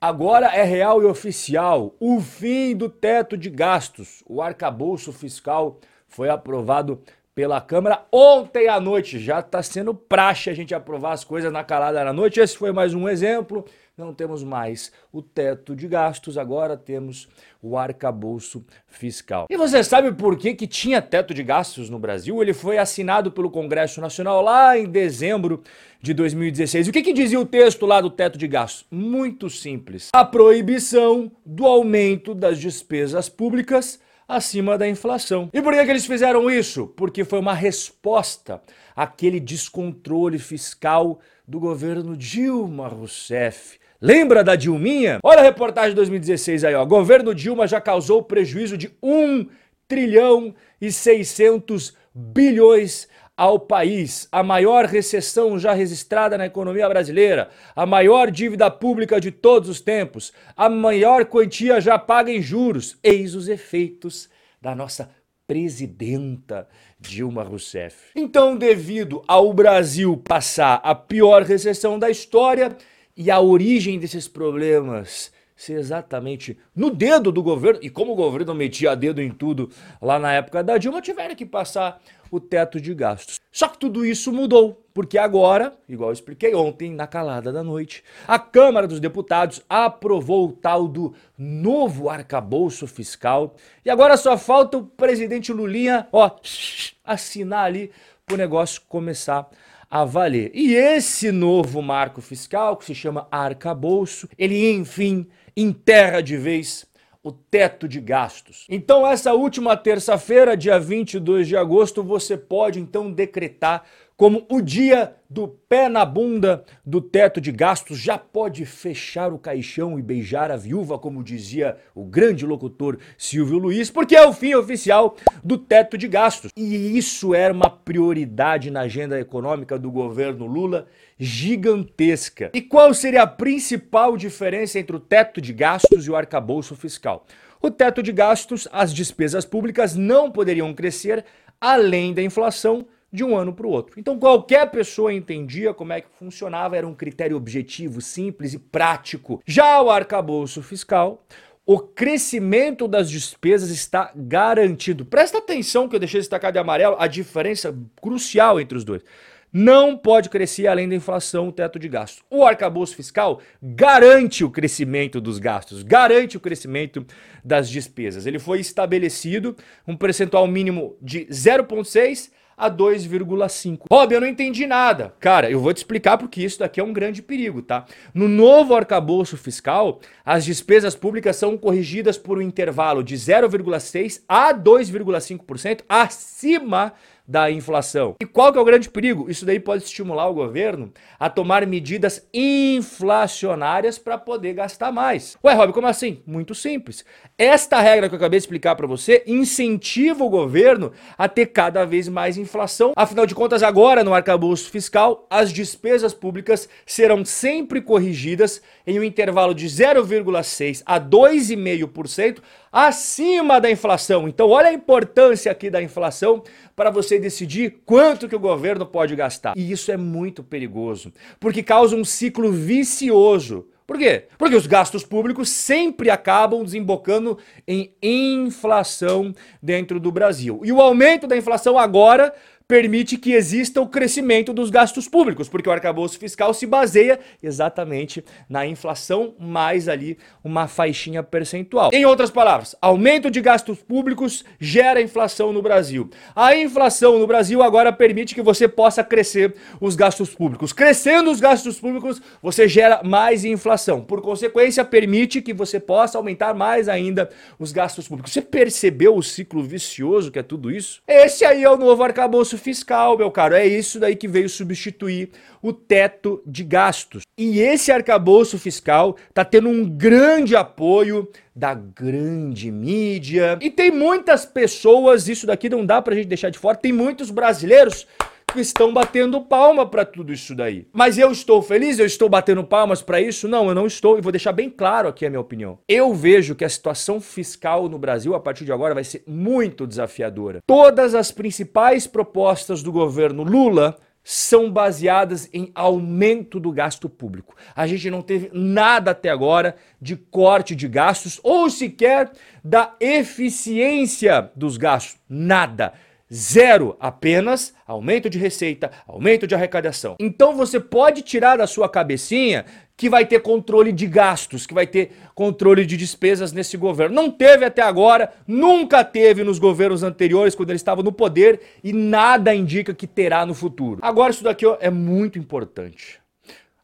Agora é real e oficial o fim do teto de gastos. O arcabouço fiscal foi aprovado pela Câmara ontem à noite. Já está sendo praxe a gente aprovar as coisas na calada da noite. Esse foi mais um exemplo não temos mais o teto de gastos, agora temos o arcabouço fiscal. E você sabe por que, que tinha teto de gastos no Brasil? Ele foi assinado pelo Congresso Nacional lá em dezembro de 2016. E o que, que dizia o texto lá do teto de gastos? Muito simples. A proibição do aumento das despesas públicas acima da inflação. E por que, que eles fizeram isso? Porque foi uma resposta àquele descontrole fiscal do governo Dilma Rousseff Lembra da Dilminha? Olha a reportagem de 2016 aí, ó. Governo Dilma já causou prejuízo de 1 trilhão e 600 bilhões ao país, a maior recessão já registrada na economia brasileira, a maior dívida pública de todos os tempos, a maior quantia já paga em juros. Eis os efeitos da nossa presidenta Dilma Rousseff. Então, devido ao Brasil passar a pior recessão da história, e a origem desses problemas ser exatamente no dedo do governo, e como o governo metia dedo em tudo lá na época da Dilma, tiveram que passar o teto de gastos. Só que tudo isso mudou, porque agora, igual eu expliquei ontem, na calada da noite, a Câmara dos Deputados aprovou o tal do novo arcabouço fiscal, e agora só falta o presidente Lulinha, ó, assinar ali para o negócio começar a a valer. E esse novo marco fiscal, que se chama arcabouço, ele enfim enterra de vez o teto de gastos. Então, essa última terça-feira, dia 22 de agosto, você pode então decretar como o dia do pé na bunda do teto de gastos, já pode fechar o caixão e beijar a viúva, como dizia o grande locutor Silvio Luiz, porque é o fim oficial do teto de gastos. E isso era uma prioridade na agenda econômica do governo Lula gigantesca. E qual seria a principal diferença entre o teto de gastos e o arcabouço fiscal? O teto de gastos, as despesas públicas não poderiam crescer além da inflação de um ano para o outro. Então qualquer pessoa entendia como é que funcionava, era um critério objetivo, simples e prático. Já o arcabouço fiscal, o crescimento das despesas está garantido. Presta atenção que eu deixei destacado de amarelo a diferença crucial entre os dois. Não pode crescer além da inflação o teto de gastos. O arcabouço fiscal garante o crescimento dos gastos, garante o crescimento das despesas. Ele foi estabelecido um percentual mínimo de 0,6 a 2,5. Rob, eu não entendi nada. Cara, eu vou te explicar porque isso daqui é um grande perigo, tá? No novo arcabouço fiscal, as despesas públicas são corrigidas por um intervalo de 0,6 a 2,5% acima da inflação. E qual que é o grande perigo? Isso daí pode estimular o governo a tomar medidas inflacionárias para poder gastar mais. Ué, Rob, como assim? Muito simples. Esta regra que eu acabei de explicar para você incentiva o governo a ter cada vez mais inflação. Afinal de contas, agora no arcabouço fiscal, as despesas públicas serão sempre corrigidas em um intervalo de 0,6 a 2,5% acima da inflação. Então, olha a importância aqui da inflação para você decidir quanto que o governo pode gastar. E isso é muito perigoso, porque causa um ciclo vicioso. Por quê? Porque os gastos públicos sempre acabam desembocando em inflação dentro do Brasil. E o aumento da inflação agora permite que exista o crescimento dos gastos públicos, porque o arcabouço fiscal se baseia exatamente na inflação mais ali uma faixinha percentual. Em outras palavras, aumento de gastos públicos gera inflação no Brasil. A inflação no Brasil agora permite que você possa crescer os gastos públicos. Crescendo os gastos públicos, você gera mais inflação. Por consequência, permite que você possa aumentar mais ainda os gastos públicos. Você percebeu o ciclo vicioso que é tudo isso? Esse aí é o novo arcabouço fiscal, meu caro. É isso daí que veio substituir o teto de gastos. E esse arcabouço fiscal está tendo um grande apoio da grande mídia. E tem muitas pessoas, isso daqui não dá pra gente deixar de fora, tem muitos brasileiros estão batendo palma para tudo isso daí. Mas eu estou feliz? Eu estou batendo palmas para isso? Não, eu não estou e vou deixar bem claro aqui a minha opinião. Eu vejo que a situação fiscal no Brasil a partir de agora vai ser muito desafiadora. Todas as principais propostas do governo Lula são baseadas em aumento do gasto público. A gente não teve nada até agora de corte de gastos ou sequer da eficiência dos gastos. Nada. Zero, apenas aumento de receita, aumento de arrecadação. Então você pode tirar da sua cabecinha que vai ter controle de gastos, que vai ter controle de despesas nesse governo. Não teve até agora, nunca teve nos governos anteriores, quando ele estava no poder, e nada indica que terá no futuro. Agora, isso daqui é muito importante.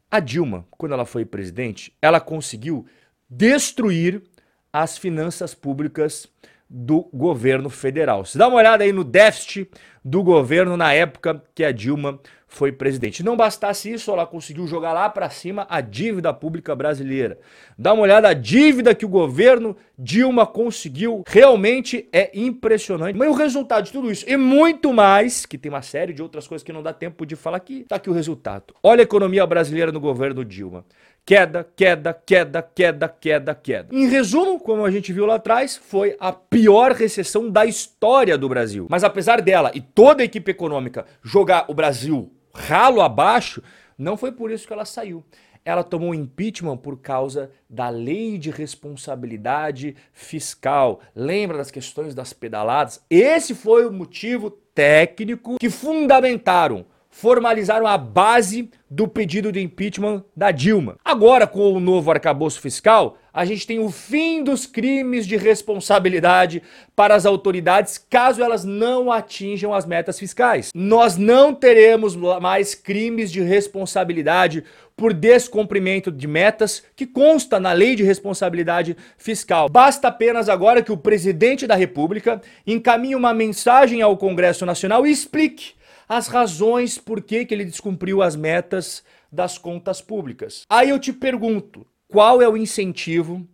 A Dilma, quando ela foi presidente, ela conseguiu destruir as finanças públicas do governo federal. Se dá uma olhada aí no déficit do governo na época que a Dilma foi presidente. Não bastasse isso, ela conseguiu jogar lá para cima a dívida pública brasileira. Dá uma olhada a dívida que o governo Dilma conseguiu, realmente é impressionante. Mas o resultado de tudo isso e muito mais, que tem uma série de outras coisas que não dá tempo de falar aqui, tá aqui o resultado. Olha a economia brasileira no governo Dilma. Queda, queda, queda, queda, queda, queda. Em resumo, como a gente viu lá atrás, foi a pior recessão da história do Brasil. Mas apesar dela e toda a equipe econômica jogar o Brasil ralo abaixo, não foi por isso que ela saiu. Ela tomou impeachment por causa da lei de responsabilidade fiscal. Lembra das questões das pedaladas? Esse foi o motivo técnico que fundamentaram formalizaram a base do pedido de impeachment da Dilma. Agora, com o novo arcabouço fiscal, a gente tem o fim dos crimes de responsabilidade para as autoridades caso elas não atinjam as metas fiscais. Nós não teremos mais crimes de responsabilidade por descumprimento de metas que consta na Lei de Responsabilidade Fiscal. Basta apenas agora que o presidente da República encaminhe uma mensagem ao Congresso Nacional e explique as razões por que, que ele descumpriu as metas das contas públicas. Aí eu te pergunto, qual é o incentivo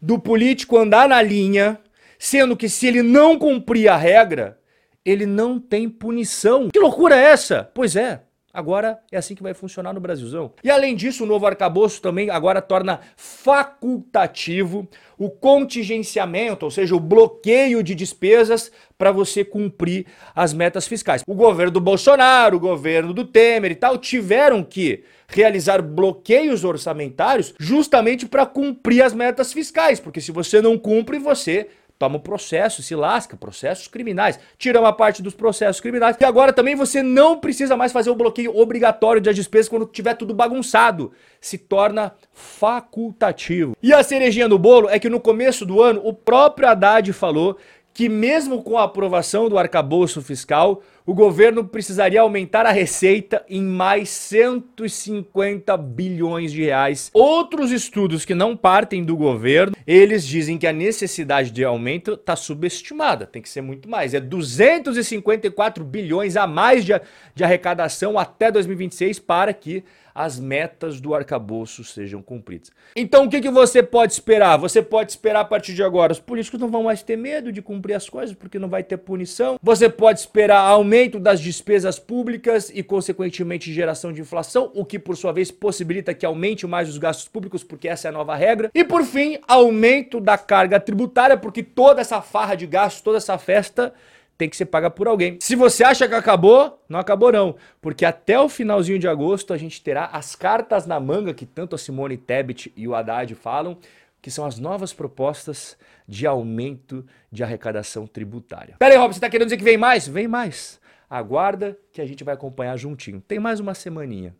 do político andar na linha, sendo que se ele não cumprir a regra, ele não tem punição? Que loucura é essa? Pois é, Agora é assim que vai funcionar no Brasilzão. E além disso, o novo arcabouço também agora torna facultativo o contingenciamento, ou seja, o bloqueio de despesas para você cumprir as metas fiscais. O governo do Bolsonaro, o governo do Temer e tal tiveram que realizar bloqueios orçamentários justamente para cumprir as metas fiscais, porque se você não cumpre, você toma o processo, se lasca, processos criminais. Tira uma parte dos processos criminais. E agora também você não precisa mais fazer o bloqueio obrigatório de despesas quando tiver tudo bagunçado. Se torna facultativo. E a cerejinha no bolo é que no começo do ano o próprio Haddad falou que mesmo com a aprovação do arcabouço fiscal, o governo precisaria aumentar a receita em mais 150 bilhões de reais. Outros estudos que não partem do governo, eles dizem que a necessidade de aumento está subestimada, tem que ser muito mais. É 254 bilhões a mais de, de arrecadação até 2026 para que as metas do arcabouço sejam cumpridas. Então o que, que você pode esperar? Você pode esperar a partir de agora. Os políticos não vão mais ter medo de cumprir as coisas porque não vai ter punição. Você pode esperar aumento das despesas públicas e, consequentemente, geração de inflação, o que por sua vez possibilita que aumente mais os gastos públicos, porque essa é a nova regra. E por fim, aumento da carga tributária, porque toda essa farra de gastos, toda essa festa tem que ser paga por alguém. Se você acha que acabou, não acabou não, porque até o finalzinho de agosto a gente terá as cartas na manga que tanto a Simone Tebet e o Haddad falam, que são as novas propostas de aumento de arrecadação tributária. Pera aí, Rob, você tá querendo dizer que vem mais? Vem mais. Aguarda que a gente vai acompanhar juntinho. Tem mais uma semaninha.